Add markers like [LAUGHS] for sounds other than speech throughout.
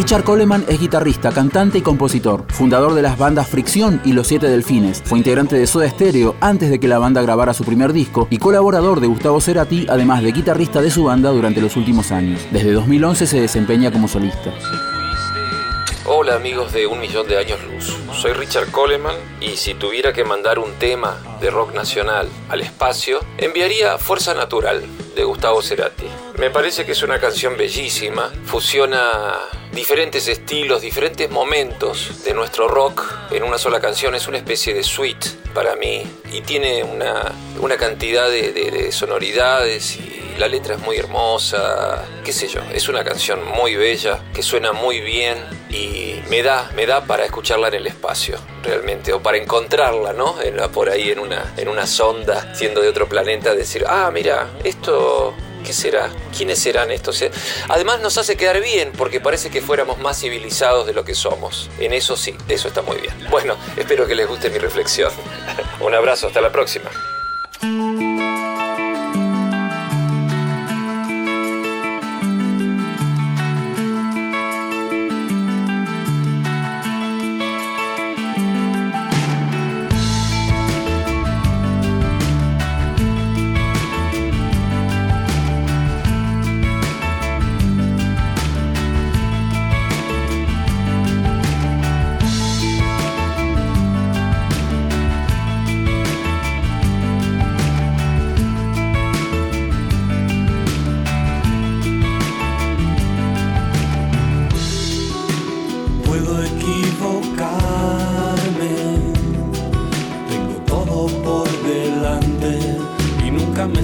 Richard Coleman es guitarrista, cantante y compositor, fundador de las bandas Fricción y Los Siete Delfines. Fue integrante de Soda Stereo antes de que la banda grabara su primer disco y colaborador de Gustavo Cerati, además de guitarrista de su banda durante los últimos años. Desde 2011 se desempeña como solista. Hola amigos de Un Millón de Años Luz, soy Richard Coleman y si tuviera que mandar un tema de rock nacional al espacio, enviaría Fuerza Natural de Gustavo Cerati. Me parece que es una canción bellísima, fusiona diferentes estilos, diferentes momentos de nuestro rock en una sola canción. Es una especie de suite para mí y tiene una, una cantidad de, de sonoridades la letra es muy hermosa, qué sé yo, es una canción muy bella, que suena muy bien y me da, me da para escucharla en el espacio, realmente, o para encontrarla, ¿no? por ahí en una, en una sonda, siendo de otro planeta, decir, ah, mira, esto ¿Qué será? ¿Quiénes serán estos? Además nos hace quedar bien porque parece que fuéramos más civilizados de lo que somos. En eso sí, eso está muy bien. Bueno, espero que les guste mi reflexión. [LAUGHS] Un abrazo, hasta la próxima.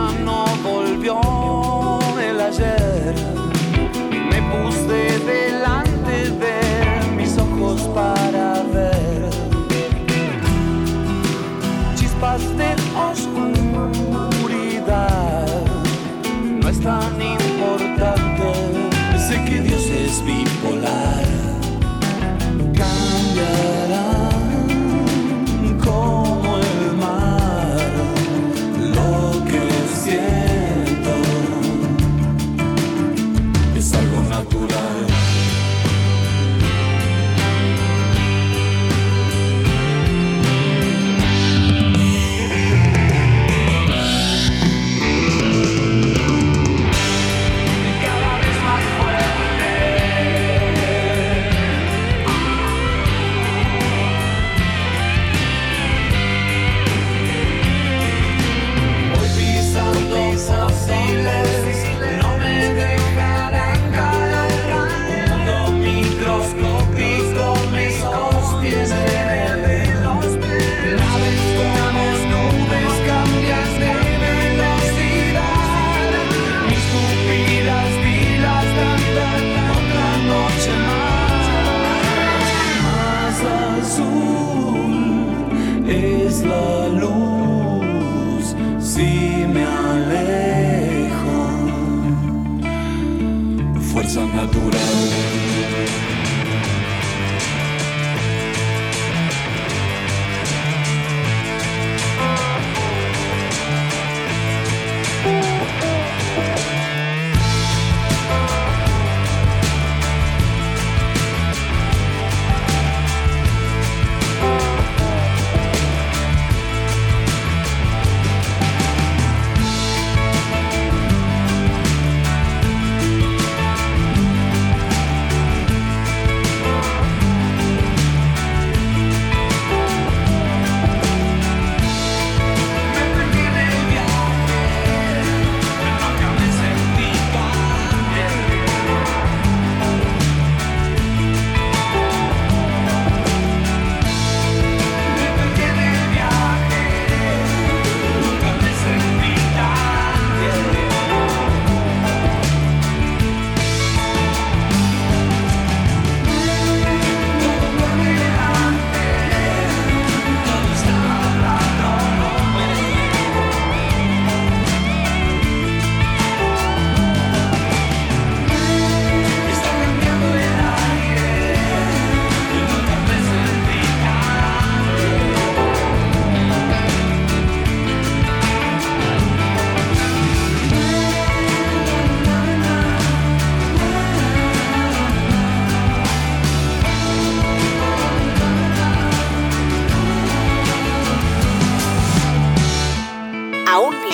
Me puse la luz si me alejo. Fuerza natural.